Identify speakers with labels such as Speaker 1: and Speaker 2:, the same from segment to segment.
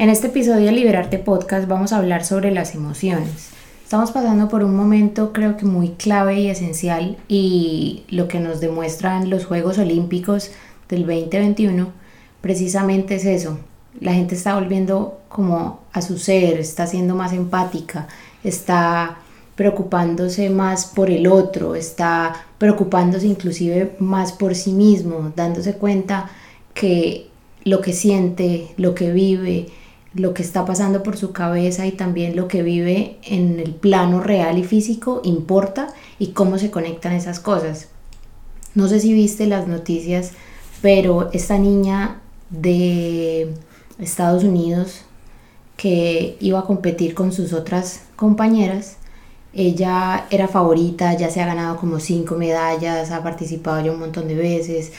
Speaker 1: En este episodio de Liberarte Podcast vamos a hablar sobre las emociones. Estamos pasando por un momento creo que muy clave y esencial y lo que nos demuestran los Juegos Olímpicos del 2021 precisamente es eso. La gente está volviendo como a su ser, está siendo más empática, está preocupándose más por el otro, está preocupándose inclusive más por sí mismo, dándose cuenta que lo que siente, lo que vive, lo que está pasando por su cabeza y también lo que vive en el plano real y físico importa y cómo se conectan esas cosas. No sé si viste las noticias, pero esta niña de Estados Unidos que iba a competir con sus otras compañeras, ella era favorita, ya se ha ganado como cinco medallas, ha participado ya un montón de veces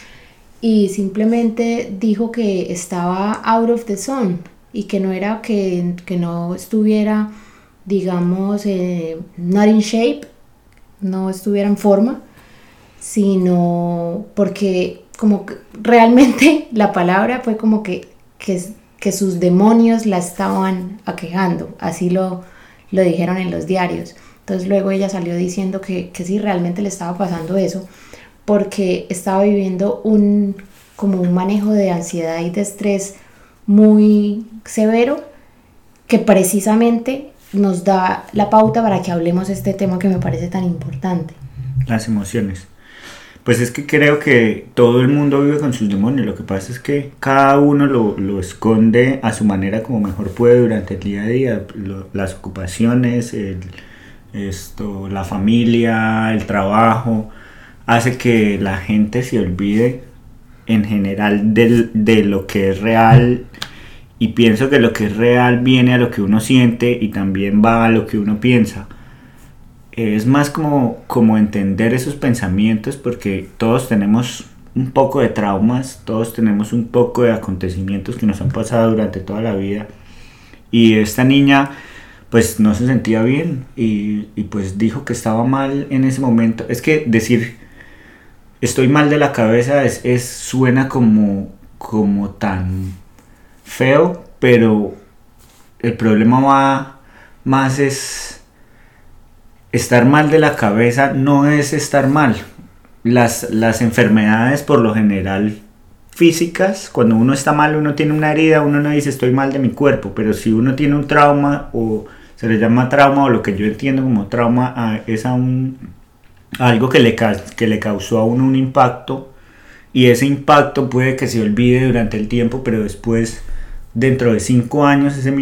Speaker 1: y simplemente dijo que estaba out of the zone, y que no era que, no estuviera, digamos, eh, not in shape, no estuviera en forma, sino porque como realmente la palabra fue como que, que, que, sus demonios la estaban aquejando, así lo, lo dijeron en los diarios. Entonces luego ella salió diciendo que, que sí, realmente le estaba pasando eso, porque estaba viviendo un, como un manejo de ansiedad y de estrés muy severo que precisamente nos da la pauta para que hablemos de este tema que me parece tan importante.
Speaker 2: Las emociones. Pues es que creo que todo el mundo vive con sus demonios. Lo que pasa es que cada uno lo, esconde a su manera como mejor puede durante el día a día. las ocupaciones, esto, la familia, el trabajo, hace que la gente se olvide en general de lo que es real y pienso que lo que es real viene a lo que uno siente y también va a lo que uno piensa. Es más como, como entender esos pensamientos porque todos tenemos un poco de traumas, todos tenemos un poco de acontecimientos que nos han pasado durante toda la vida. Y esta niña pues no se sentía bien y, pues dijo que estaba mal en ese momento. Es que decir estoy mal de la cabeza es, suena como, como tan feo, pero el problema va más es estar mal de la cabeza no es estar mal. Las, las enfermedades por lo general físicas, cuando uno está mal, uno tiene una herida, uno no dice estoy mal de mi cuerpo, pero si uno tiene un trauma o se le llama trauma o lo que yo entiendo como trauma es a un algo que le, que le causó a uno un impacto y ese impacto puede que se olvide durante el tiempo, pero después, dentro de cinco años, ese,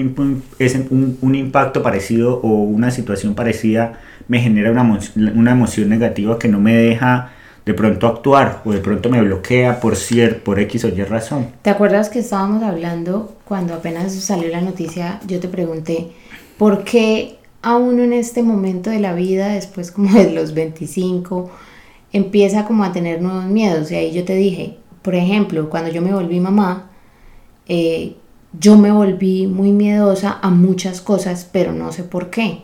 Speaker 2: ese un, un, impacto parecido o una situación parecida me genera una, una emoción negativa que no me deja de pronto actuar o de pronto me bloquea por, cier, por X o Y razón.
Speaker 1: ¿Te acuerdas que estábamos hablando cuando apenas salió la noticia? Yo te pregunté, ¿por qué a uno en este momento de la vida, después como de los 25, empieza como a tener nuevos miedos. Y ahí yo te dije, por ejemplo, cuando yo me volví mamá, eh, yo me volví muy miedosa a muchas cosas, pero no sé por qué.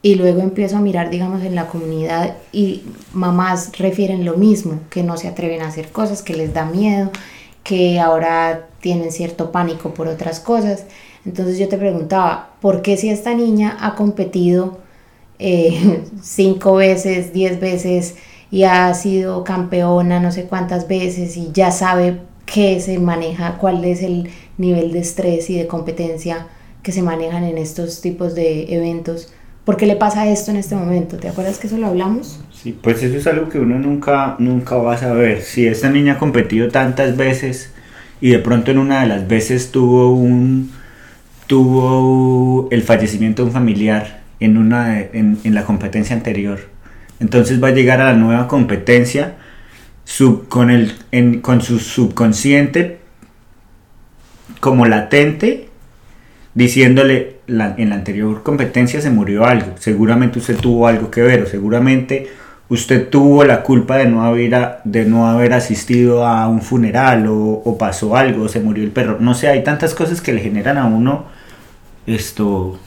Speaker 1: Y luego empiezo a mirar, digamos, en la comunidad y mamás refieren lo mismo, que no se atreven a hacer cosas, que les da miedo, que ahora tienen cierto pánico por otras cosas. Entonces yo te preguntaba, ¿por qué si esta niña ha competido eh, cinco veces, diez veces y ha sido campeona no sé cuántas veces y ya sabe qué se maneja, cuál es el nivel de estrés y de competencia que se manejan en estos tipos de eventos? ¿Por qué le pasa esto en este momento? ¿Te acuerdas que eso lo hablamos?
Speaker 2: Sí, pues eso es algo que uno nunca, nunca va a saber. Si esta niña ha competido tantas veces y de pronto en una de las veces tuvo un, tuvo el fallecimiento de un familiar en, una, en, la competencia anterior. Entonces va a llegar a la nueva competencia con, el, con su subconsciente como latente diciéndole en la anterior competencia se murió algo, seguramente usted tuvo algo que ver o seguramente usted tuvo la culpa de no haber, de no haber asistido a un funeral o, pasó algo, o se murió el perro, no sé, hay tantas cosas que le generan a uno esto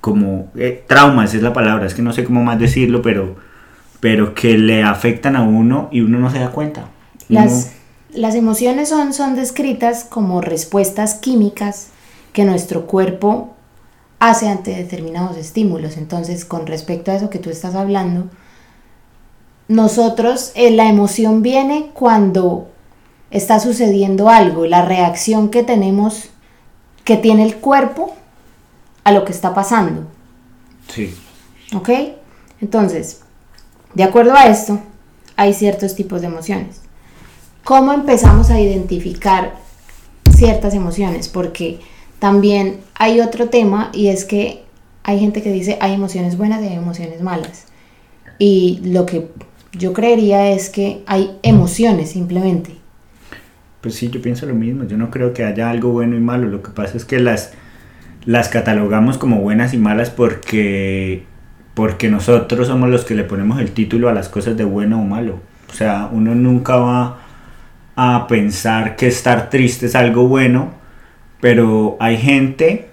Speaker 2: como eh, traumas es la palabra, es que no sé cómo más decirlo, pero, pero que le afectan a uno y uno no se da cuenta.
Speaker 1: Las, las emociones son, son descritas como respuestas químicas que nuestro cuerpo hace ante determinados estímulos. Entonces, con respecto a eso que tú estás hablando, nosotros, eh, la emoción viene cuando está sucediendo algo, la reacción que tenemos, que tiene el cuerpo a lo que está pasando.
Speaker 2: Sí.
Speaker 1: ¿Ok? Entonces, de acuerdo a esto, hay ciertos tipos de emociones. ¿Cómo empezamos a identificar ciertas emociones? Porque también hay otro tema y es que hay gente que dice hay emociones buenas y hay emociones malas. Y lo que yo creería es que hay emociones simplemente.
Speaker 2: Pues sí, yo pienso lo mismo. Yo no creo que haya algo bueno y malo. Lo que pasa es que las, las catalogamos como buenas y malas porque, porque nosotros somos los que le ponemos el título a las cosas de bueno o malo. O sea, uno nunca va a pensar que estar triste es algo bueno pero hay gente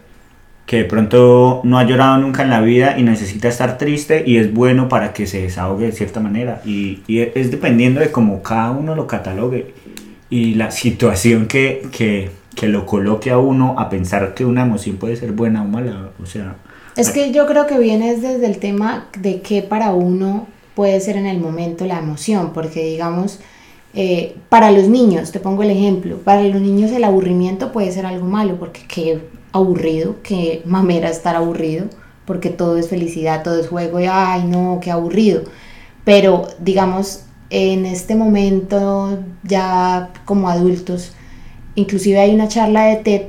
Speaker 2: que de pronto no ha llorado nunca en la vida y necesita estar triste y es bueno para que se desahogue de cierta manera. Y, es dependiendo de cómo cada uno lo catalogue y la situación que, que, que, lo coloque a uno a pensar que una emoción puede ser buena o mala. O sea,
Speaker 1: es que yo creo que viene desde el tema de qué para uno puede ser en el momento la emoción, porque digamos eh, para los niños, te pongo el ejemplo, para los niños el aburrimiento puede ser algo malo, porque qué aburrido, qué mamera estar aburrido, porque todo es felicidad, todo es juego y ay no, qué aburrido. Pero digamos, en este momento ya como adultos, inclusive hay una charla de TED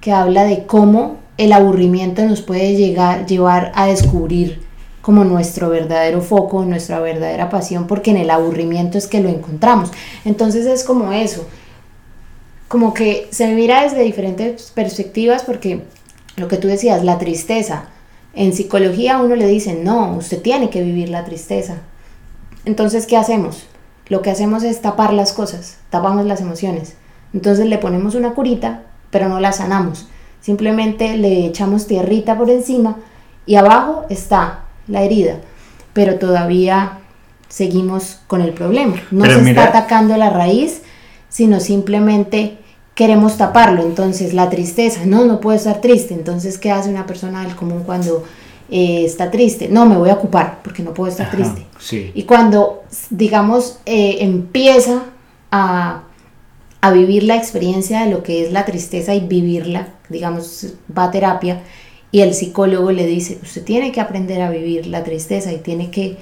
Speaker 1: que habla de cómo el aburrimiento nos puede llegar, llevar a descubrir como nuestro verdadero foco, nuestra verdadera pasión, porque en el aburrimiento es que lo encontramos. Entonces es como eso, como que se mira desde diferentes perspectivas, porque lo que tú decías, la tristeza, en psicología uno le dice, no, usted tiene que vivir la tristeza. Entonces, ¿qué hacemos? Lo que hacemos es tapar las cosas, tapamos las emociones. Entonces le ponemos una curita, pero no la sanamos. Simplemente le echamos tierrita por encima y abajo está la herida, pero todavía seguimos con el problema. No se está atacando la raíz, sino simplemente queremos taparlo. Entonces, la tristeza, no, no puedo estar triste. Entonces, ¿qué hace una persona del común cuando eh, está triste? No, me voy a ocupar porque no puedo estar triste. Y cuando, digamos, eh, empieza a, a vivir la experiencia de lo que es la tristeza y vivirla, digamos, va a terapia, y el psicólogo le dice, usted tiene que aprender a vivir la tristeza y tiene que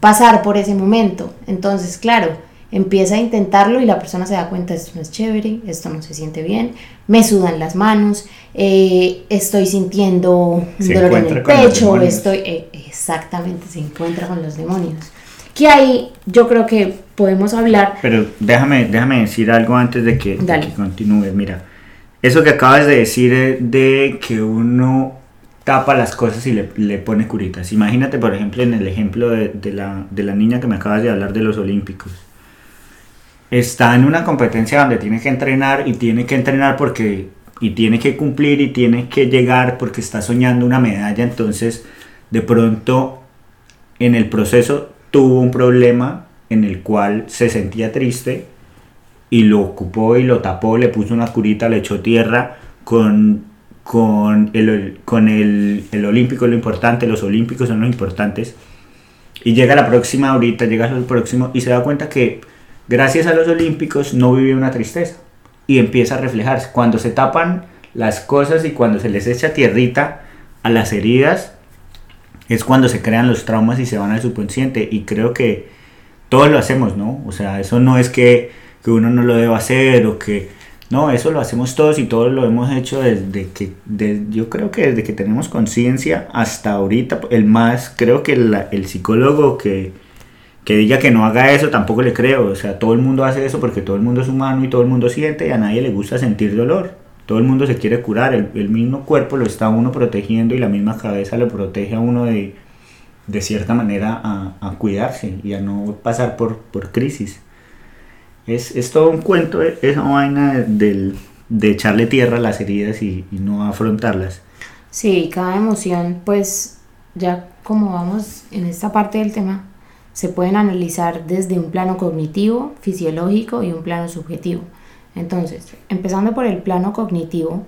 Speaker 1: pasar por ese momento. Entonces, claro, empieza a intentarlo y la persona se da cuenta, esto no es chévere, esto no se siente bien, me sudan las manos, eh, estoy sintiendo dolor en el pecho, estoy... Eh, exactamente, se encuentra con los demonios. Que ahí yo creo que podemos hablar...
Speaker 2: Pero déjame, déjame decir algo antes de que, de que continúe. Mira, eso que acabas de decir de que uno tapa las cosas y le, pone curitas. Imagínate, por ejemplo, en el ejemplo de, la, de la niña que me acabas de hablar de los Olímpicos. Está en una competencia donde tiene que entrenar y tiene que entrenar porque y tiene que cumplir y tiene que llegar porque está soñando una medalla, entonces de pronto en el proceso tuvo un problema en el cual se sentía triste y lo ocupó y lo tapó, le puso una curita, le echó tierra con, con, el, con el, el olímpico, lo importante, los olímpicos son los importantes. Y llega la próxima ahorita, llega al próximo y se da cuenta que gracias a los olímpicos no vive una tristeza y empieza a reflejarse. Cuando se tapan las cosas y cuando se les echa tierrita a las heridas, es cuando se crean los traumas y se van al subconsciente. Y creo que todos lo hacemos, ¿no? O sea, eso no es que que uno no lo deba hacer o que no, eso lo hacemos todos y todos lo hemos hecho desde que, yo creo que desde que tenemos conciencia hasta ahorita, el más, creo que el, el psicólogo que, que diga que no haga eso tampoco le creo. O sea, todo el mundo hace eso porque todo el mundo es humano y todo el mundo siente y a nadie le gusta sentir dolor. Todo el mundo se quiere curar. El, mismo cuerpo lo está uno protegiendo y la misma cabeza lo protege a uno de, de cierta manera a, cuidarse y a no pasar por, por crisis. Es, es, todo un cuento esa vaina de, de, echarle tierra a las heridas y, y no afrontarlas.
Speaker 1: Sí, cada emoción, pues ya como vamos en esta parte del tema, se pueden analizar desde un plano cognitivo, fisiológico y un plano subjetivo. Entonces, empezando por el plano cognitivo,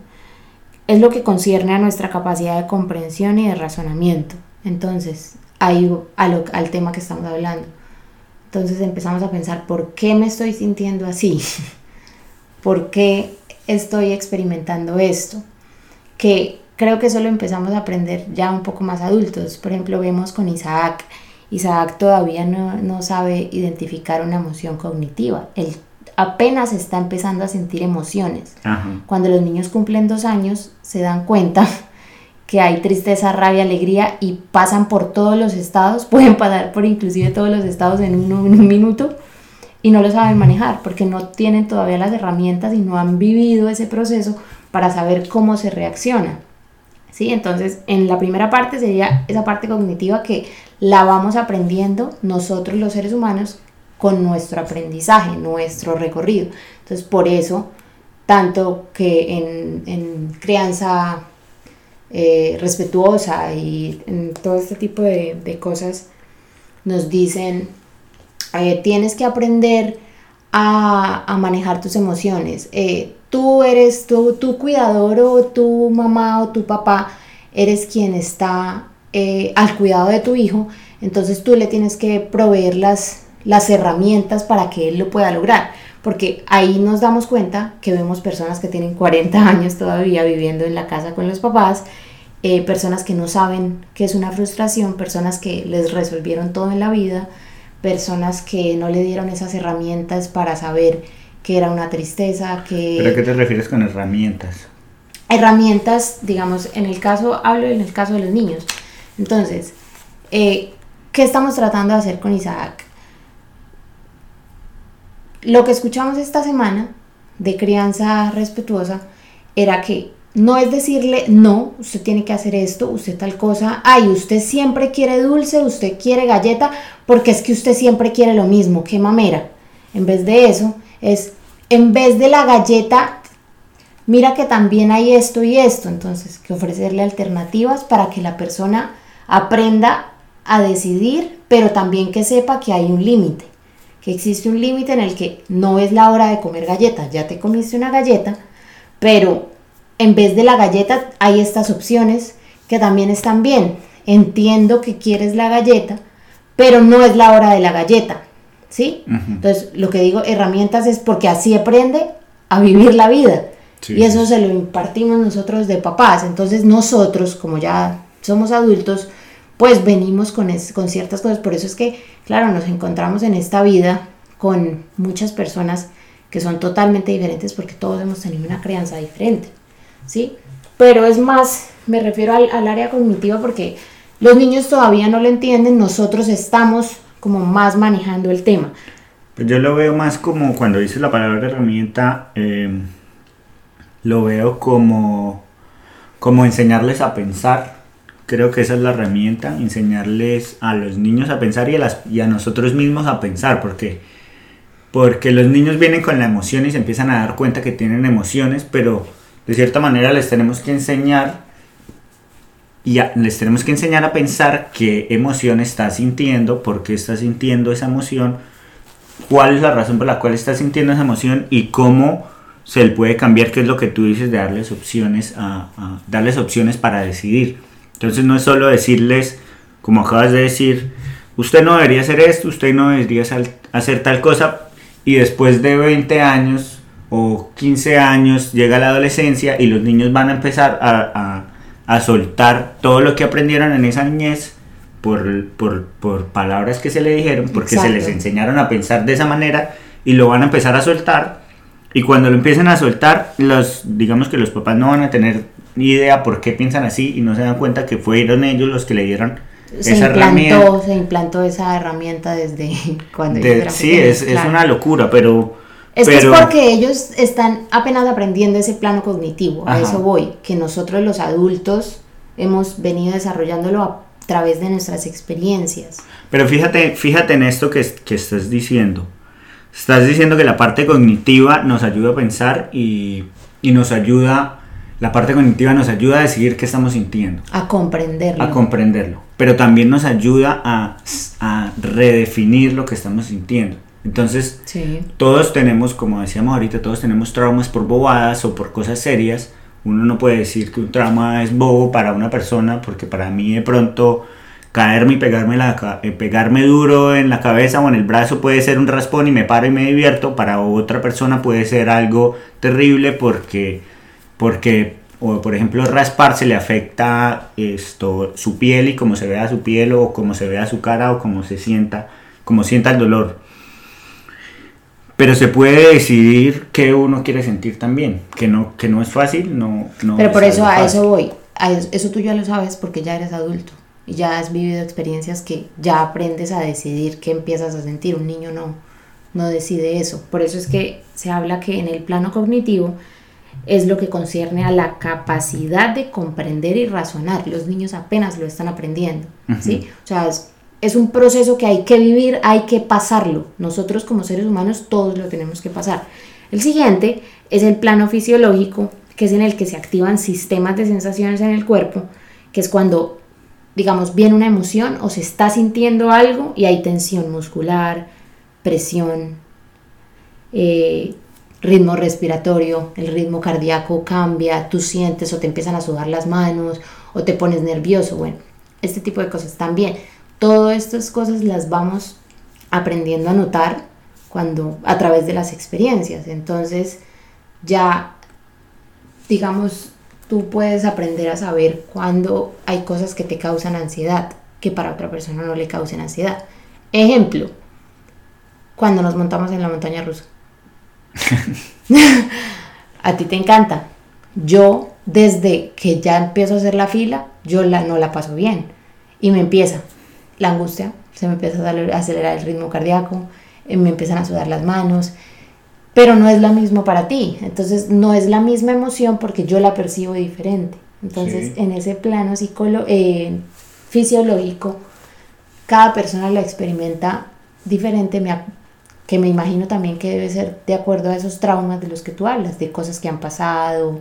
Speaker 1: es lo que concierne a nuestra capacidad de comprensión y de razonamiento. Entonces, ahí al tema que estamos hablando. Entonces empezamos a pensar, ¿por qué me estoy sintiendo así? ¿Por qué estoy experimentando esto? Que creo que eso lo empezamos a aprender ya un poco más adultos. Por ejemplo, vemos con Isaac Isaac todavía no, sabe identificar una emoción cognitiva. Apenas está empezando a sentir emociones. Cuando los niños cumplen dos años, se dan cuenta que hay tristeza, rabia, alegría y pasan por todos los estados, pueden pasar por inclusive todos los estados en, en un minuto y no lo saben manejar porque no tienen todavía las herramientas y no han vivido ese proceso para saber cómo se reacciona. ¿Sí? Entonces, en la primera parte sería esa parte cognitiva que la vamos aprendiendo nosotros los seres humanos con nuestro aprendizaje, nuestro recorrido. Entonces, por eso, tanto que en, crianza eh, respetuosa y en todo este tipo de, cosas nos dicen, eh, tienes que aprender a, manejar tus emociones. Eh, tú eres tu, tu cuidador o tu mamá o tu papá, eres quien está al cuidado de tu hijo, entonces tú le tienes que proveer las, las herramientas para que él lo pueda lograr. Porque ahí nos damos cuenta que vemos personas que tienen 40 años todavía viviendo en la casa con los papás, eh, personas que no saben qué es una frustración, personas que les resolvieron todo en la vida, personas que no le dieron esas herramientas para saber que era una tristeza, que...
Speaker 2: ¿Pero a qué te refieres con herramientas?
Speaker 1: Herramientas, digamos, en el caso, hablo en el caso de los niños, entonces, eh, ¿qué estamos tratando de hacer con Isaac? Lo que escuchamos esta semana de crianza respetuosa era que no es decirle, no, usted tiene que hacer esto, usted tal cosa, ay, usted siempre quiere dulce, usted quiere galleta, porque es que usted siempre quiere lo mismo, qué mamera. En vez de eso, es, en vez de la galleta, mira que también hay esto y esto, entonces, que ofrecerle alternativas para que la persona aprenda a decidir, pero también que sepa que hay un límite, que existe un límite en el que no es la hora de comer galletas, ya te comiste una galleta, pero en vez de la galleta hay estas opciones que también están bien. Entiendo que quieres la galleta, pero no es la hora de la galleta, ¿sí? Entonces, lo que digo, herramientas es porque así aprende a vivir la vida. y eso se lo impartimos nosotros de papás. Entonces, nosotros, como ya somos adultos, pues venimos con, con ciertas cosas. Por eso es que, claro, nos encontramos en esta vida con muchas personas que son totalmente diferentes porque todos hemos tenido una crianza diferente, ¿sí? Pero es más, me refiero al, al área cognitiva porque los niños todavía no lo entienden, nosotros estamos como más manejando el tema.
Speaker 2: Pues yo lo veo más como cuando dices la palabra herramienta, eh, lo veo como, como enseñarles a pensar Creo que esa es la herramienta, enseñarles a los niños a pensar y a, a nosotros mismos a pensar, porque, porque los niños vienen con la emoción y se empiezan a dar cuenta que tienen emociones, pero de cierta manera les tenemos que enseñar y les tenemos que enseñar a pensar qué emoción está sintiendo, por qué está sintiendo esa emoción, cuál es la razón por la cual está sintiendo esa emoción y cómo se le puede cambiar, qué es lo que tú dices de darles opciones, a darles opciones para decidir. Entonces no es solo decirles, como acabas de decir, usted no debería hacer esto, usted no debería hacer tal cosa, y después de 20 años o 15 años llega la adolescencia y los niños van a empezar a, soltar todo lo que aprendieron en esa niñez por, por, palabras que se le dijeron, porque se les enseñaron a pensar de esa manera y lo van a empezar a soltar. Y cuando lo empiecen a soltar, los, digamos que los papás no van a tener ni idea por qué piensan así y no se dan cuenta que fueron ellos los que le dieron
Speaker 1: se
Speaker 2: esa
Speaker 1: implantó,
Speaker 2: herramienta.
Speaker 1: se implantó esa herramienta desde cuando
Speaker 2: de-
Speaker 1: eran
Speaker 2: sí, es, es
Speaker 1: claro.
Speaker 2: una locura, pero...
Speaker 1: Es que
Speaker 2: pero-
Speaker 1: es porque ellos están apenas aprendiendo ese plano cognitivo, a
Speaker 2: Ajá.
Speaker 1: eso voy, que nosotros los adultos hemos venido desarrollándolo a través de nuestras experiencias.
Speaker 2: Pero fíjate, fíjate en esto que, que estás diciendo. Estás diciendo que la parte cognitiva nos ayuda a pensar y, y nos ayuda, la parte cognitiva nos ayuda a decidir qué estamos sintiendo,
Speaker 1: A comprenderlo.
Speaker 2: a comprenderlo. Pero también nos ayuda a, a redefinir lo que estamos sintiendo. Entonces,
Speaker 1: Sí.
Speaker 2: todos tenemos, como decíamos ahorita, todos tenemos traumas por bobadas o por cosas serias. Uno no puede decir que un trauma es bobo para una persona, porque para mí de pronto caerme y pegarme, la, eh, pegarme duro en la cabeza o en el brazo puede ser un raspón y me paro y me divierto. Para otra persona puede ser algo terrible porque, porque o por ejemplo, rasparse le afecta esto, su piel y cómo se vea su piel o cómo se vea su cara o cómo se sienta, cómo sienta el dolor. Pero se puede decidir qué uno quiere sentir también, que no, que no es fácil, no, no
Speaker 1: Pero por
Speaker 2: es
Speaker 1: eso a
Speaker 2: fácil.
Speaker 1: eso voy. A eso, eso tú ya lo sabes porque ya eres adulto y ya has vivido experiencias que ya aprendes a decidir qué empiezas a sentir. Un niño no, no decide eso. Por eso es que se habla que en el plano cognitivo es lo que concierne a la capacidad de comprender y razonar. Los niños apenas lo están aprendiendo. ¿sí? O sea, es, es un proceso que hay que vivir, hay que pasarlo. Nosotros como seres humanos todos lo tenemos que pasar. El siguiente es el plano fisiológico, que es en el que se activan sistemas de sensaciones en el cuerpo, que es cuando, digamos, viene una emoción o se está sintiendo algo y hay tensión muscular, presión, eh, ritmo respiratorio, el ritmo cardíaco cambia, tú sientes o te empiezan a sudar las manos o te pones nervioso, bueno, este tipo de cosas también. Todas estas cosas las vamos aprendiendo a notar cuando a través de las experiencias. Entonces, ya digamos, tú puedes aprender a saber cuando hay cosas que te causan ansiedad, que para otra persona no le causen ansiedad. Ejemplo, cuando nos montamos en la montaña rusa. a ti te encanta. Yo, desde que ya empiezo a hacer la fila, yo la, no la paso bien. Y me empieza la angustia, se me empieza a acelerar el ritmo cardíaco, eh, me empiezan a sudar las manos, pero no es lo mismo para ti. Entonces, no es la misma emoción porque yo la percibo diferente. Entonces,
Speaker 2: Sí.
Speaker 1: en ese plano psicolo eh, fisiológico, cada persona la experimenta diferente, me, ac- que me imagino también que debe ser de acuerdo a esos traumas de los que tú hablas, de cosas que han pasado,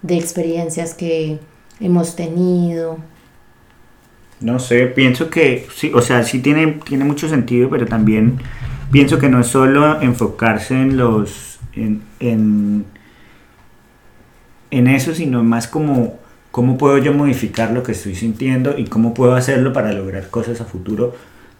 Speaker 1: de experiencias que hemos tenido.
Speaker 2: No sé, pienso que sí, o sea, sí tiene, tiene mucho sentido, pero también pienso que no es solo enfocarse en los en, en, en eso, sino más como cómo puedo yo modificar lo que estoy sintiendo y cómo puedo hacerlo para lograr cosas a futuro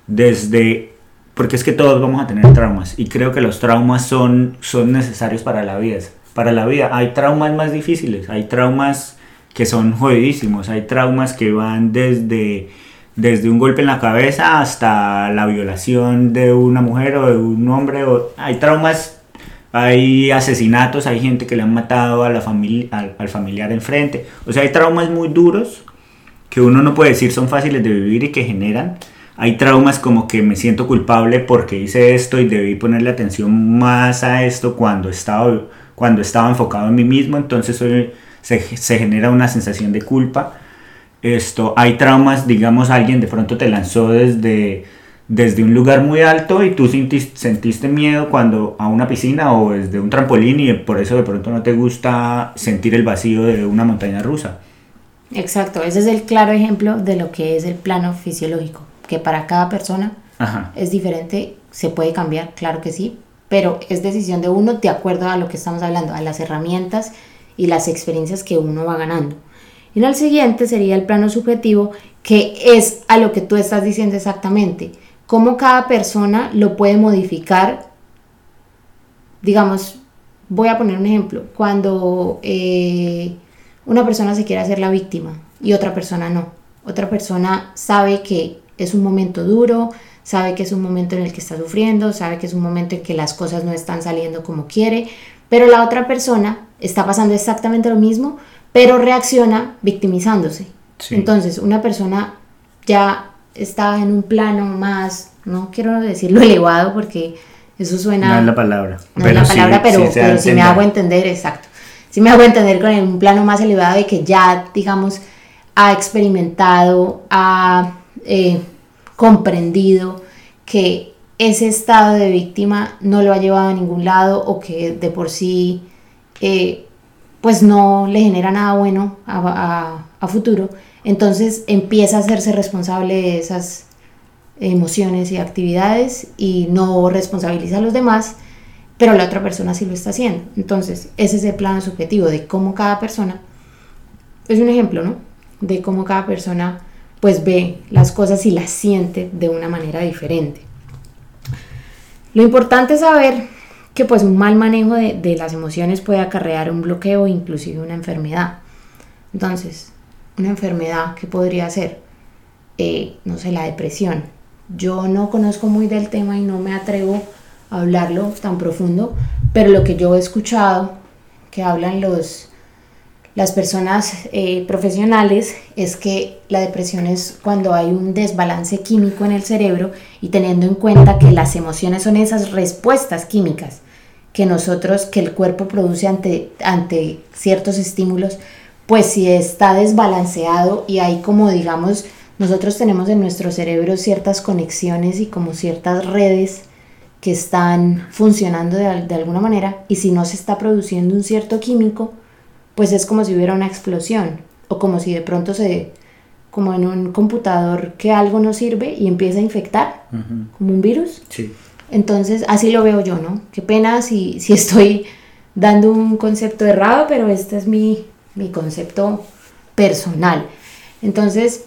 Speaker 2: desde porque es que todos vamos a tener traumas y creo que los traumas son, son necesarios para la vida. Para la vida hay traumas más difíciles, hay traumas que son jodidísimos, hay traumas que van desde, desde un golpe en la cabeza hasta la violación de una mujer o de un hombre, o, hay traumas, hay asesinatos, hay gente que le han matado a la familia, al, al familiar enfrente, o sea, hay traumas muy duros que uno no puede decir son fáciles de vivir y que generan. Hay traumas como que me siento culpable porque hice esto y debí ponerle atención más a esto cuando estaba, cuando estaba enfocado en mí mismo, entonces se, se genera una sensación de culpa. Esto, hay traumas, digamos, alguien de pronto te lanzó desde, desde un lugar muy alto y tú sentiste, sentiste miedo cuando a una piscina o desde un trampolín y por eso de pronto no te gusta sentir el vacío de una montaña rusa.
Speaker 1: Exacto, ese es el claro ejemplo de lo que es el plano fisiológico, que para cada persona
Speaker 2: Ajá.
Speaker 1: es diferente, se puede cambiar, claro que sí, pero es decisión de uno de acuerdo a lo que estamos hablando, a las herramientas y las experiencias que uno va ganando. Y en el siguiente sería el plano subjetivo, que es a lo que tú estás diciendo exactamente, cómo cada persona lo puede modificar. Digamos, voy a poner un ejemplo, cuando eh, una persona se quiere hacer la víctima y otra persona no. Otra persona sabe que es un momento duro, sabe que es un momento en el que está sufriendo, sabe que es un momento en que las cosas no están saliendo como quiere, pero la otra persona está pasando exactamente lo mismo, pero reacciona victimizándose.
Speaker 2: Sí.
Speaker 1: Entonces, una persona ya está en un plano más, no quiero decirlo elevado porque eso suena...
Speaker 2: No es la palabra.
Speaker 1: No es la palabra, pero, pero sí me hago entender, exacto. Sí me hago entender con un plano más elevado de que ya, digamos, ha experimentado, ha eh, comprendido que ese estado de víctima no lo ha llevado a ningún lado o que de por sí eh, pues no le genera nada bueno a, a- a futuro, entonces empieza a hacerse responsable de esas emociones y actividades y no responsabiliza a los demás, pero la otra persona sí lo está haciendo. Entonces, ese es el plano subjetivo de cómo cada persona, es un ejemplo, ¿no? De cómo cada persona pues ve las cosas y las siente de una manera diferente. Lo importante es saber que pues un mal manejo de, de las emociones puede acarrear un bloqueo inclusive una enfermedad. Entonces, una enfermedad que podría ser, Eh, no sé, la depresión. Yo no conozco muy del tema y no me atrevo a hablarlo tan profundo, pero lo que yo he escuchado que hablan los, las personas eh, profesionales es que la depresión es cuando hay un desbalance químico en el cerebro y teniendo en cuenta que las emociones son esas respuestas químicas que nosotros, que el cuerpo produce ante, ante ciertos estímulos, pues si está desbalanceado y hay como digamos, nosotros tenemos en nuestro cerebro ciertas conexiones y como ciertas redes que están funcionando de, de alguna manera y si no se está produciendo un cierto químico, pues es como si hubiera una explosión o como si de pronto se, como en un computador que algo no sirve y empieza a infectar, como un virus.
Speaker 2: Sí.
Speaker 1: Entonces, así lo veo yo, ¿no? Qué pena si, si estoy dando un concepto errado, pero este es mi, mi concepto personal. Entonces,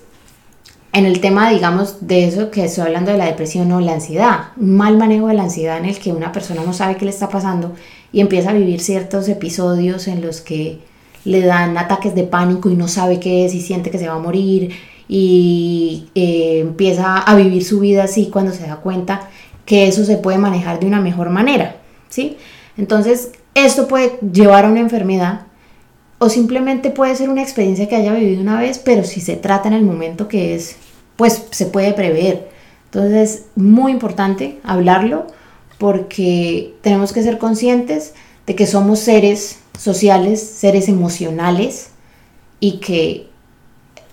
Speaker 1: en el tema, digamos, de eso que estoy hablando de la depresión o la ansiedad, un mal manejo de la ansiedad en el que una persona no sabe qué le está pasando y empieza a vivir ciertos episodios en los que le dan ataques de pánico y no sabe qué es y siente que se va a morir y eh, empieza a vivir su vida así cuando se da cuenta que eso se puede manejar de una mejor manera, ¿sí? Entonces, esto puede llevar a una enfermedad o simplemente puede ser una experiencia que haya vivido una vez, pero si se trata en el momento que es, pues se puede prever. Entonces, es muy importante hablarlo porque tenemos que ser conscientes de que somos seres sociales, seres emocionales y que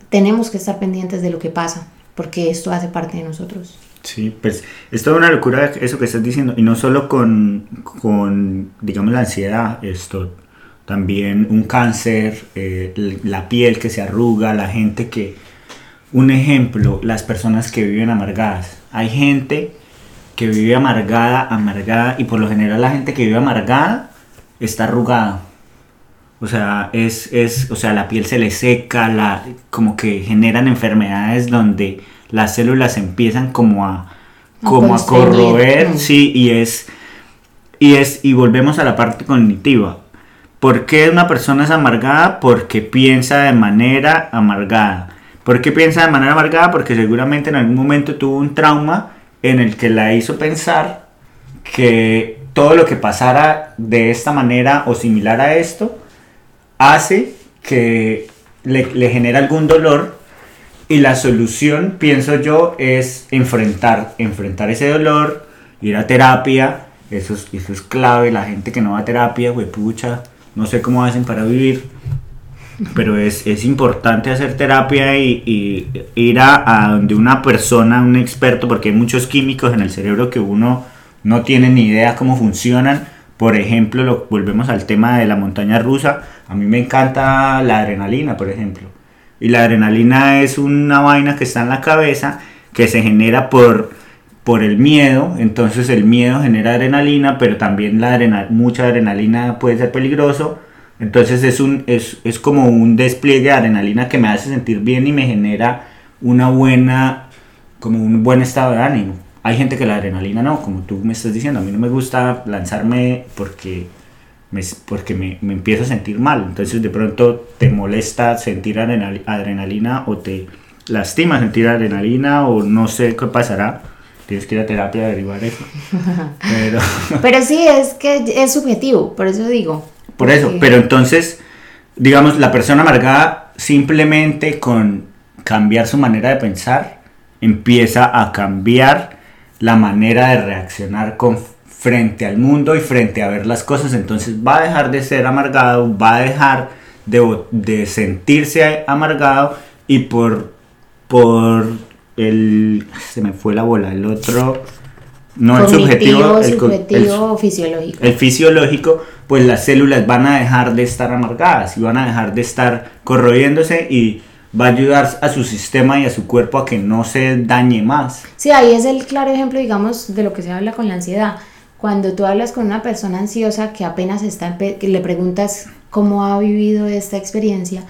Speaker 1: tenemos que estar pendientes de lo que pasa, porque esto hace parte de nosotros.
Speaker 2: Sí, pues es toda una locura eso que estás diciendo, y no solo con, con digamos, la ansiedad, esto, también un cáncer, eh, la piel que se arruga, la gente que, un ejemplo, las personas que viven amargadas. Hay gente que vive amargada, amargada, y por lo general la gente que vive amargada está arrugada. O sea, es, es, o sea, la piel se le seca, la, como que generan enfermedades donde las células empiezan como a, como a corroer, sí, y es, y es, y volvemos a la parte cognitiva. ¿Por qué una persona es amargada? Porque piensa de manera amargada. ¿Por qué piensa de manera amargada? Porque seguramente en algún momento tuvo un trauma en el que la hizo pensar que todo lo que pasara de esta manera o similar a esto hace que le, le genera algún dolor y la solución, pienso yo, es enfrentar, enfrentar ese dolor, ir a terapia, eso es, eso es clave, la gente que no va a terapia, güey, pucha, no sé cómo hacen para vivir, pero es, es importante hacer terapia y, ir a, a donde una persona, un experto, porque hay muchos químicos en el cerebro que uno no tiene ni idea cómo funcionan. Por ejemplo, lo, volvemos al tema de la montaña rusa. A mí me encanta la adrenalina, por ejemplo. Y la adrenalina es una vaina que está en la cabeza que se genera por, por el miedo. Entonces el miedo genera adrenalina, pero también la adrena- mucha adrenalina puede ser peligroso. Entonces es, un, es, es como un despliegue de adrenalina que me hace sentir bien y me genera una buena, como un buen estado de ánimo. Hay gente que la adrenalina no, como tú me estás diciendo, a mí no me gusta lanzarme porque me, porque me, me empiezo a sentir mal. Entonces de pronto te molesta sentir adrenal- adrenalina o te lastima sentir adrenalina o no sé qué pasará. Tienes que ir a terapia a averiguar eso. Pero,
Speaker 1: Pero sí, es que es subjetivo, por eso digo.
Speaker 2: por eso, pero entonces, digamos, la persona amargada simplemente con cambiar su manera de pensar empieza a cambiar la manera de reaccionar con frente al mundo y frente a ver las cosas, entonces va a dejar de ser amargado, va a dejar de, de sentirse amargado y por, por el... se me fue la bola, el otro... No el subjetivo, el,
Speaker 1: subjetivo fisiológico.
Speaker 2: El fisiológico, pues las células van a dejar de estar amargadas y van a dejar de estar corroyéndose y va a ayudar a su sistema y a su cuerpo a que no se dañe más.
Speaker 1: Sí, ahí es el claro ejemplo, digamos, de lo que se habla con la ansiedad. Cuando tú hablas con una persona ansiosa que apenas está, que le preguntas cómo ha vivido esta experiencia,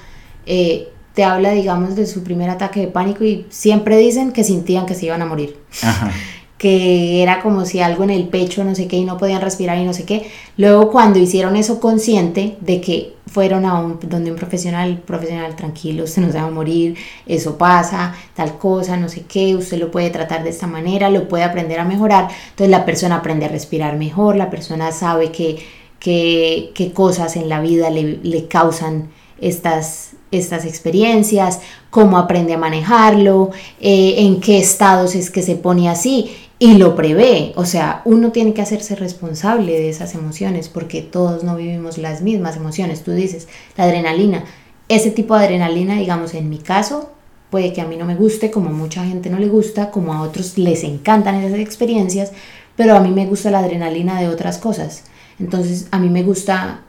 Speaker 1: eh, te habla, digamos, de su primer ataque de pánico y siempre dicen que sentían que se iban a morir. Ajá que era como si algo en el pecho, no sé qué, y no podían respirar y no sé qué. Luego cuando hicieron eso consciente de que fueron a un, donde un profesional, profesional tranquilo, usted no se va a morir, eso pasa, tal cosa, no sé qué, usted lo puede tratar de esta manera, lo puede aprender a mejorar. Entonces la persona aprende a respirar mejor, la persona sabe que, que cosas en la vida le, le causan estas, estas experiencias, cómo aprende a manejarlo, eh, en qué estados es que se pone así y lo prevé. O sea, uno tiene que hacerse responsable de esas emociones porque todos no vivimos las mismas emociones. Tú dices, la adrenalina, ese tipo de adrenalina, digamos, en mi caso, puede que a mí no me guste, como a mucha gente no le gusta, como a otros les encantan esas experiencias, pero a mí me gusta la adrenalina de otras cosas. Entonces, a mí me gusta,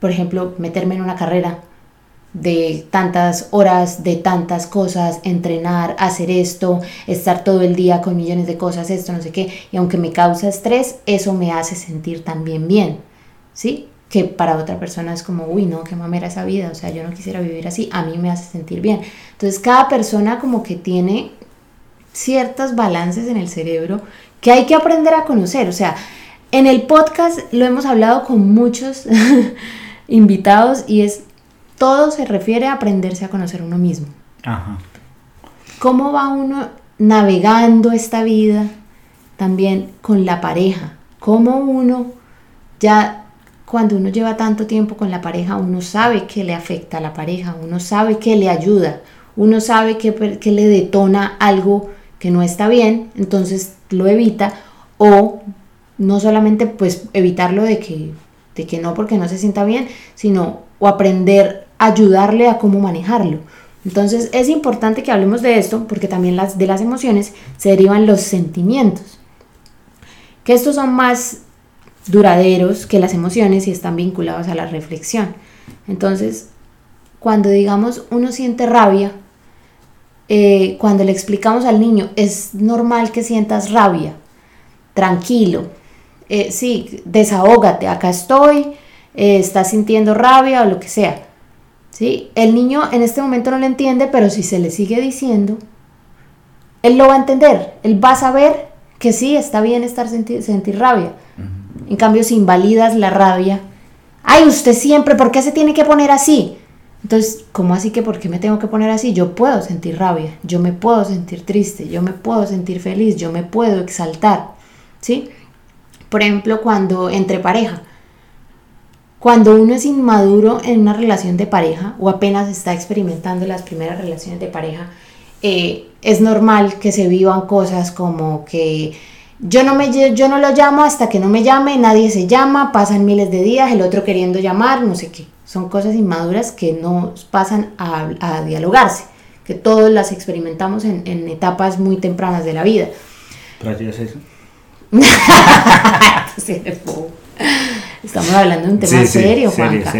Speaker 1: por ejemplo, meterme en una carrera de tantas horas, de tantas cosas, entrenar, hacer esto, estar todo el día con millones de cosas, esto, no sé qué, y aunque me causa estrés, eso me hace sentir también bien, ¿sí? Que para otra persona es como, uy, no, qué mamera esa vida, o sea, yo no quisiera vivir así, a mí me hace sentir bien. Entonces, cada persona como que tiene ciertos balances en el cerebro que hay que aprender a conocer, o sea, en el podcast lo hemos hablado con muchos invitados y es todo se refiere a aprenderse a conocer uno mismo. Ajá. ¿Cómo va uno navegando esta vida también con la pareja? ¿Cómo uno ya cuando uno lleva tanto tiempo con la pareja, uno sabe que le afecta a la pareja, uno sabe que le ayuda, uno sabe que, que le detona algo que no está bien, entonces lo evita o no solamente pues evitarlo de que, de que no porque no se sienta bien, sino o aprender ayudarle a cómo manejarlo. Entonces es importante que hablemos de esto porque también las, de las emociones se derivan los sentimientos, que estos son más duraderos que las emociones y están vinculados a la reflexión. Entonces, cuando digamos uno siente rabia, eh, cuando le explicamos al niño, es normal que sientas rabia, tranquilo, eh, sí, desahógate, acá estoy, eh, estás sintiendo rabia o lo que sea. ¿Sí? El niño en este momento no lo entiende, pero si se le sigue diciendo, él lo va a entender, él va a saber que sí, está bien estar sentir, sentir rabia. En cambio, si invalidas la rabia, ay, usted siempre, ¿por qué se tiene que poner así? Entonces, ¿cómo así que por qué me tengo que poner así? Yo puedo sentir rabia, yo me puedo sentir triste, yo me puedo sentir feliz, yo me puedo exaltar, ¿sí? Por ejemplo, cuando entre pareja, cuando uno es inmaduro en una relación de pareja o apenas está experimentando las primeras relaciones de pareja, eh, es normal que se vivan cosas como que yo no, me, yo no lo llamo hasta que no me llame, nadie se llama, pasan miles de días, el otro queriendo llamar, no sé qué. Son cosas inmaduras que no pasan a, dialogarse, que todos las experimentamos en, etapas muy tempranas de la vida.
Speaker 2: ¿Gracias eso?
Speaker 1: Estamos hablando de un tema serio, Juanca.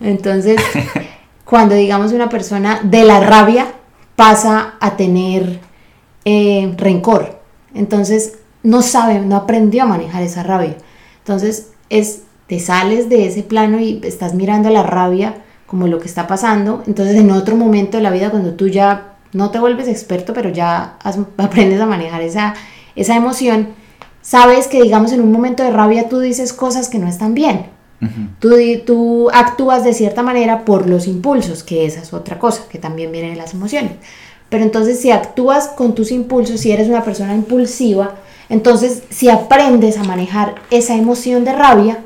Speaker 1: Entonces, cuando digamos una persona de la rabia pasa a tener eh, rencor, entonces no sabe, no aprendió a manejar esa rabia. Entonces, es, te sales de ese plano y estás mirando la rabia como lo que está pasando. Entonces, en otro momento de la vida, cuando tú ya no te vuelves experto, pero ya aprendes a manejar esa, esa emoción, sabes que, digamos, en un momento de rabia tú dices cosas que no están bien. tú, tú actúas de cierta manera por los impulsos, que esa es otra cosa, que también viene de las emociones. Pero entonces si actúas con tus impulsos, si eres una persona impulsiva, entonces si aprendes a manejar esa emoción de rabia,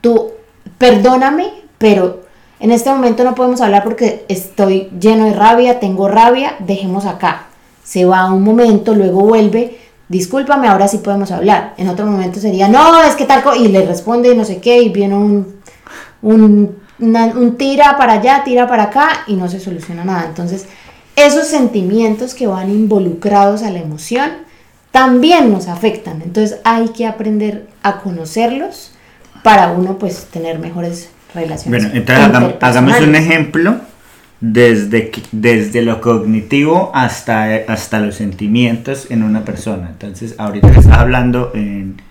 Speaker 1: tú, perdóname, pero en este momento no podemos hablar porque estoy lleno de rabia, tengo rabia, dejemos acá. se va un momento, luego vuelve, discúlpame, ahora sí podemos hablar. En otro momento sería, no, es que tal cosa, y le responde no sé qué, y viene un, un, un tira para allá, tira para acá, y no se soluciona nada. Entonces, esos sentimientos que van involucrados a la emoción también nos afectan. Entonces, hay que aprender a conocerlos para uno, pues, tener mejores relaciones.
Speaker 2: Bueno, entonces hagamos un ejemplo desde, desde lo cognitivo hasta, hasta los sentimientos en una persona. Entonces, ahorita estás hablando en,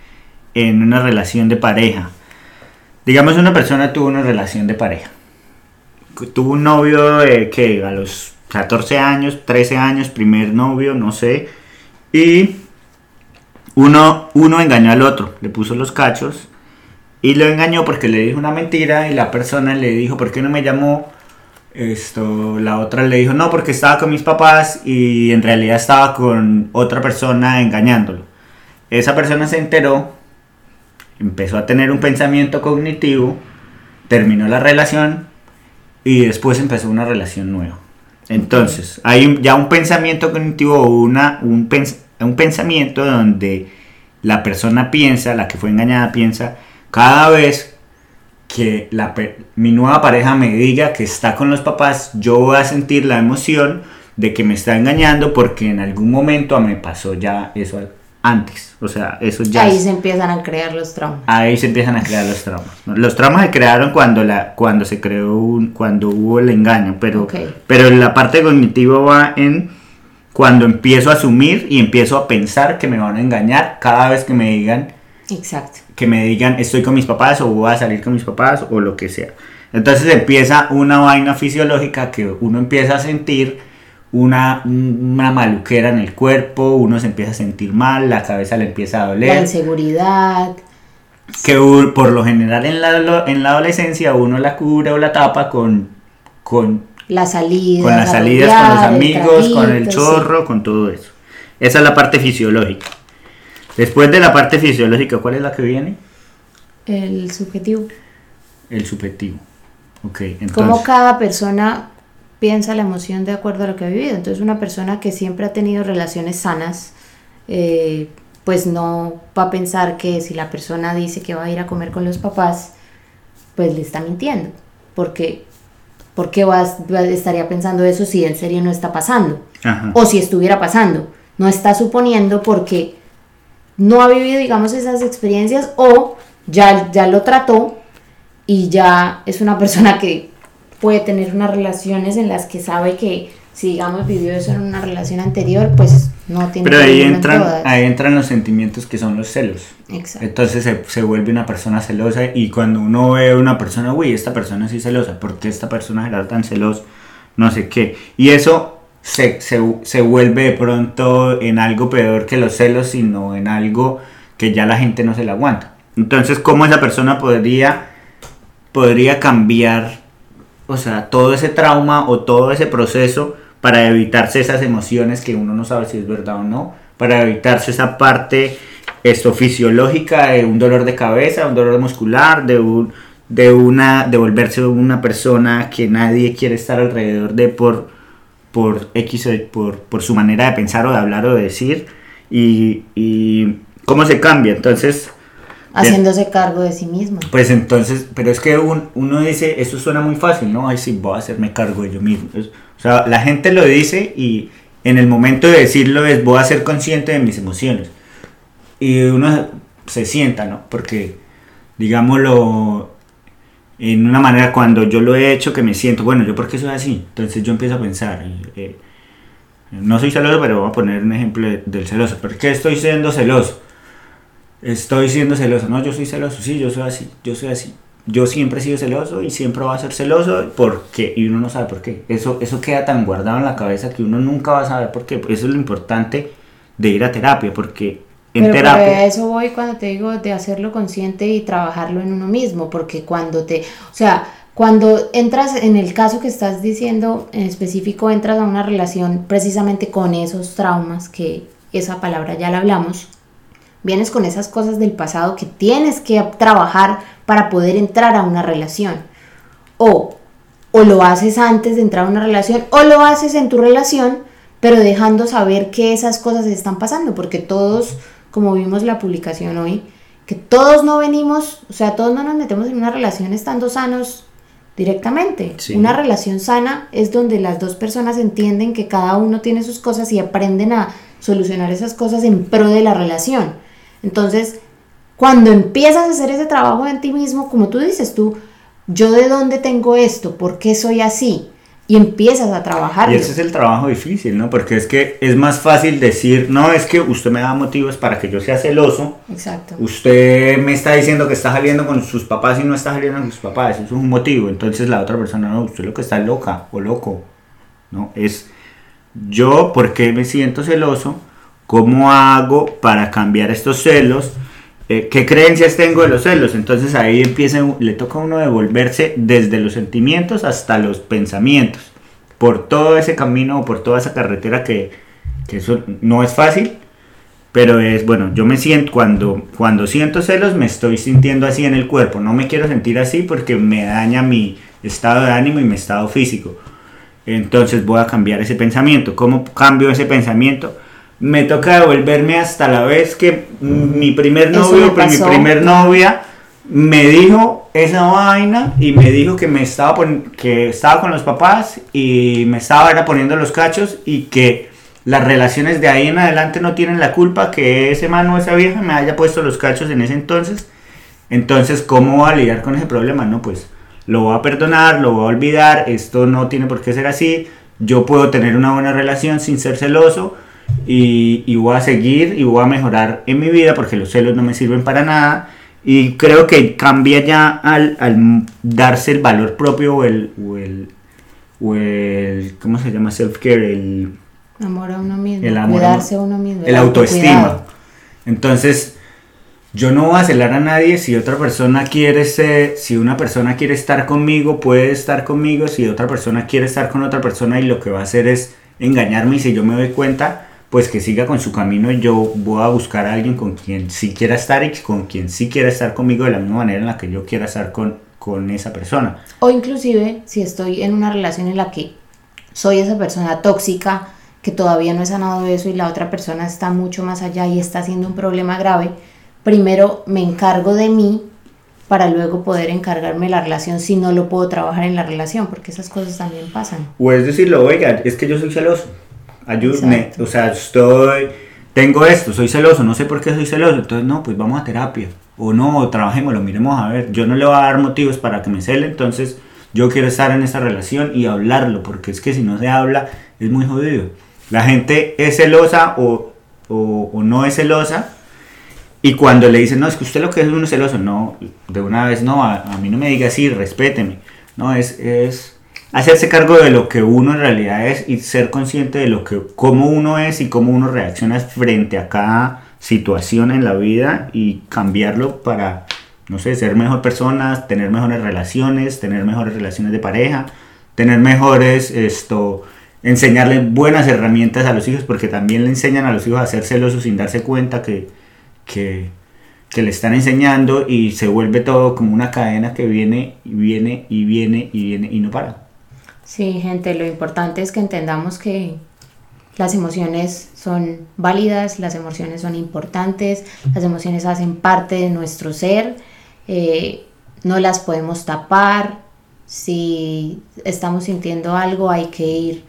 Speaker 2: en una relación de pareja. Digamos, una persona tuvo una relación de pareja. Tuvo un novio que a los 14 años, 13 años, primer novio, no sé. Y uno, uno engañó al otro, le puso los cachos y lo engañó porque le dijo una mentira y la persona le dijo, ¿por qué no me llamó? Esto, la otra le dijo, no, porque estaba con mis papás y en realidad estaba con otra persona engañándolo. Esa persona se enteró, empezó a tener un pensamiento cognitivo, terminó la relación y después empezó una relación nueva. Entonces, hay ya un pensamiento cognitivo una, un, un pensamiento donde la persona piensa, la que fue engañada piensa, cada vez que la, mi nueva pareja me diga que está con los papás, yo voy a sentir la emoción de que me está engañando porque en algún momento me pasó ya eso antes. O sea, eso ya...
Speaker 1: Ahí se empiezan a crear los traumas.
Speaker 2: Ahí se empiezan a crear los traumas. Los traumas se crearon cuando, la, cuando se creó un, cuando hubo el engaño, pero, pero la parte cognitiva va en cuando empiezo a asumir y empiezo a pensar que me van a engañar cada vez que me digan
Speaker 1: Exacto.
Speaker 2: Que me digan estoy con mis papás o voy a salir con mis papás o lo que sea. Entonces empieza una vaina fisiológica que uno empieza a sentir una, una maluquera en el cuerpo, uno se empieza a sentir mal, la cabeza le empieza a doler.
Speaker 1: La inseguridad.
Speaker 2: Que por lo general en la, en la adolescencia uno la cubre o la tapa con... con
Speaker 1: la salida.
Speaker 2: Con las salidas, con los amigos, con el chorro, con todo eso. Esa es la parte fisiológica. Después de la parte fisiológica, ¿cuál es la que viene?
Speaker 1: El subjetivo.
Speaker 2: El subjetivo. Ok,
Speaker 1: entonces. Cómo cada persona piensa la emoción de acuerdo a lo que ha vivido. Entonces, una persona que siempre ha tenido relaciones sanas, eh, pues no va a pensar que si la persona dice que va a ir a comer con los papás, pues le está mintiendo. Porque, ¿por qué vas, estaría pensando eso si en serio no está pasando? O si estuviera pasando. No está suponiendo porque no ha vivido, digamos, esas experiencias o ya, ya lo trató y ya es una persona que puede tener unas relaciones en las que sabe que si, digamos, vivió eso en una relación anterior, pues no tiene
Speaker 2: Pero ahí entran, ahí entran los sentimientos que son los celos. Exacto. Entonces se, se, vuelve una persona celosa y cuando uno ve a una persona, uy, esta persona sí celosa, ¿por qué esta persona era tan celosa? No sé qué. Y eso se, se, vuelve de pronto en algo peor que los celos, sino en algo que ya la gente no se le aguanta. Entonces, ¿cómo esa persona podría, podría cambiar, o sea, todo ese trauma o todo ese proceso para evitarse esas emociones que uno no sabe si es verdad o no, para evitarse esa parte esto fisiológica de un dolor de cabeza, un dolor muscular, de un de una de volverse una persona que nadie quiere estar alrededor de por por X, por, por su manera de pensar o de hablar o de decir y, y cómo se cambia. Entonces...
Speaker 1: Haciéndose cargo de sí mismo.
Speaker 2: Pues entonces, pero es que uno dice, eso suena muy fácil, ¿no? Ay, sí, voy a hacerme cargo de yo mismo. o sea, la gente lo dice y en el momento de decirlo es, voy a ser consciente de mis emociones. Y uno se sienta, ¿no? Porque, digámoslo, en una manera cuando yo lo he hecho que me siento, bueno, yo por qué soy así, entonces yo empiezo a pensar, eh, no soy celoso, pero voy a poner un ejemplo del celoso, ¿por qué estoy siendo celoso? Estoy siendo celoso, no, yo soy celoso, sí, yo soy así, yo soy así. Yo siempre he sido celoso y siempre voy a ser celoso porque y uno no sabe por qué. Eso, eso queda tan guardado en la cabeza que uno nunca va a saber por qué. Eso es lo importante de ir a terapia, porque
Speaker 1: pero, terapia. a eso voy cuando te digo de hacerlo consciente y trabajarlo en uno mismo, porque cuando te, o sea, cuando entras en el caso que estás diciendo en específico, entras a una relación precisamente con esos traumas, que esa palabra ya la hablamos, vienes con esas cosas del pasado que tienes que trabajar para poder entrar a una relación. O, o lo haces antes de entrar a una relación, o lo haces en tu relación pero dejando saber que esas cosas están pasando, porque todos, como vimos la publicación hoy, que todos no venimos, o sea, todos no nos metemos en una relación estando sanos directamente. Una relación sana es donde las dos personas entienden que cada uno tiene sus cosas y aprenden a solucionar esas cosas en pro de la relación. Entonces, cuando empiezas a hacer ese trabajo en ti mismo, como tú dices tú, yo de dónde tengo esto, por qué soy así, y empiezas a trabajar.
Speaker 2: Y ese es el trabajo difícil, ¿no? Porque es que es más fácil decir, no, es que usted me da motivos para que yo sea celoso.
Speaker 1: Exacto.
Speaker 2: Usted me está diciendo que está saliendo con sus papás y no está saliendo con sus papás. Eso es un motivo. Entonces la otra persona, no, usted lo que está loca o loco. ¿No? Es yo, ¿por qué me siento celoso? ¿Cómo hago para cambiar estos celos? Eh, ¿Qué creencias tengo de los celos? Entonces ahí empieza, le toca a uno devolverse desde los sentimientos hasta los pensamientos, por todo ese camino o por toda esa carretera que, que eso no es fácil, pero es, bueno, yo me siento, cuando, cuando siento celos me estoy sintiendo así en el cuerpo, no me quiero sentir así porque me daña mi estado de ánimo y mi estado físico. Entonces voy a cambiar ese pensamiento. ¿Cómo cambio ese pensamiento? Me toca devolverme hasta la vez que mi primer novio, mi primer novia me dijo esa vaina y me dijo que me estaba que estaba con los papás y me estaba poniendo los cachos y que las relaciones de ahí en adelante no tienen la culpa que ese mano o esa vieja me haya puesto los cachos en ese entonces. Entonces, ¿cómo voy a lidiar con ese problema? No, pues lo voy a perdonar, lo voy a olvidar, esto no tiene por qué ser así. Yo puedo tener una buena relación sin ser celoso y, voy a seguir y voy a mejorar en mi vida porque los celos no me sirven para nada. Y creo que cambia ya al, darse el valor propio o el, o el, o el ¿cómo se llama? Self-care, el
Speaker 1: amor a uno mismo, el amor cuidarse a uno mismo,
Speaker 2: el, autoestima. Entonces, yo no voy a celar a nadie si otra persona quiere ser, si una persona quiere estar conmigo, puede estar conmigo, si otra persona quiere estar con otra persona y lo que va a hacer es engañarme y si yo me doy cuenta, pues que siga con su camino y yo voy a buscar a alguien con quien sí quiera estar y con quien sí quiera estar conmigo de la misma manera en la que yo quiera estar con, con esa persona.
Speaker 1: O inclusive si estoy en una relación en la que soy esa persona tóxica que todavía no he sanado eso y la otra persona está mucho más allá y está haciendo un problema grave, primero me encargo de mí para luego poder encargarme de la relación si no lo puedo trabajar en la relación, porque esas cosas también pasan.
Speaker 2: O es decirlo, oiga, es que yo soy celoso ayúdame, o sea, estoy, tengo esto, soy celoso, no sé por qué soy celoso, entonces no, pues vamos a terapia, o no, trabajemos, lo miremos a ver, yo no le voy a dar motivos para que me cele, entonces yo quiero estar en esa relación y hablarlo, porque es que si no se habla es muy jodido. La gente es celosa o, o, no es celosa, y cuando le dicen, no, es que usted lo que es uno celoso, no, de una vez no, a, a mí no me diga así, respéteme, no, es, es hacerse cargo de lo que uno en realidad es y ser consciente de lo que cómo uno es y cómo uno reacciona frente a cada situación en la vida y cambiarlo para no sé, ser mejor personas, tener mejores relaciones, tener mejores relaciones de pareja, tener mejores esto enseñarle buenas herramientas a los hijos porque también le enseñan a los hijos a ser celosos sin darse cuenta que, que, que le están enseñando y se vuelve todo como una cadena que viene y viene y viene y viene y no para.
Speaker 1: Sí, gente, lo importante es que entendamos que las emociones son válidas, las emociones son importantes, las emociones hacen parte de nuestro ser, eh, no las podemos tapar, si estamos sintiendo algo hay que ir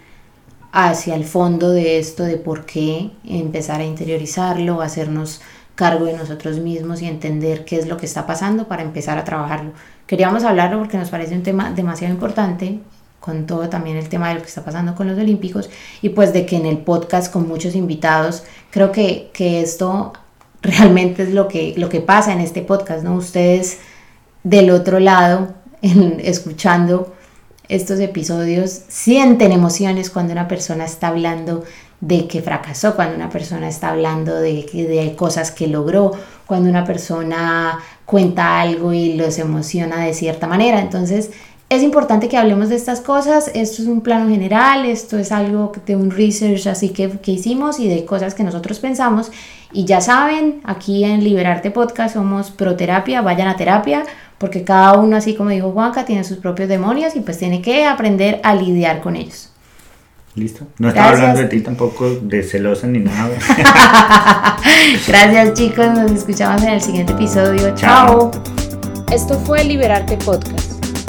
Speaker 1: hacia el fondo de esto, de por qué, empezar a interiorizarlo, hacernos cargo de nosotros mismos y entender qué es lo que está pasando para empezar a trabajarlo. Queríamos hablarlo porque nos parece un tema demasiado importante, con todo también el tema de lo que está pasando con los olímpicos y pues de que en el podcast con muchos invitados, creo que, que esto realmente es lo que, lo que pasa en este podcast, ¿no? Ustedes del otro lado, escuchando estos episodios, sienten emociones cuando una persona está hablando de que fracasó, cuando una persona está hablando de, de cosas que logró, cuando una persona cuenta algo y los emociona de cierta manera. Entonces, es importante que hablemos de estas cosas. Esto es un plano general, esto es algo de un research así que, que hicimos y de cosas que nosotros pensamos. Y ya saben, aquí en Liberarte Podcast somos pro terapia, vayan a terapia, porque cada uno, así como dijo Juanca, tiene sus propios demonios y pues tiene que aprender a lidiar con ellos.
Speaker 2: ¿Listo? No estaba
Speaker 1: Gracias.
Speaker 2: hablando de ti tampoco de celosa ni nada.
Speaker 1: Gracias chicos, nos escuchamos en el siguiente episodio.
Speaker 2: Chao.
Speaker 1: Chao. Esto fue Liberarte Podcast.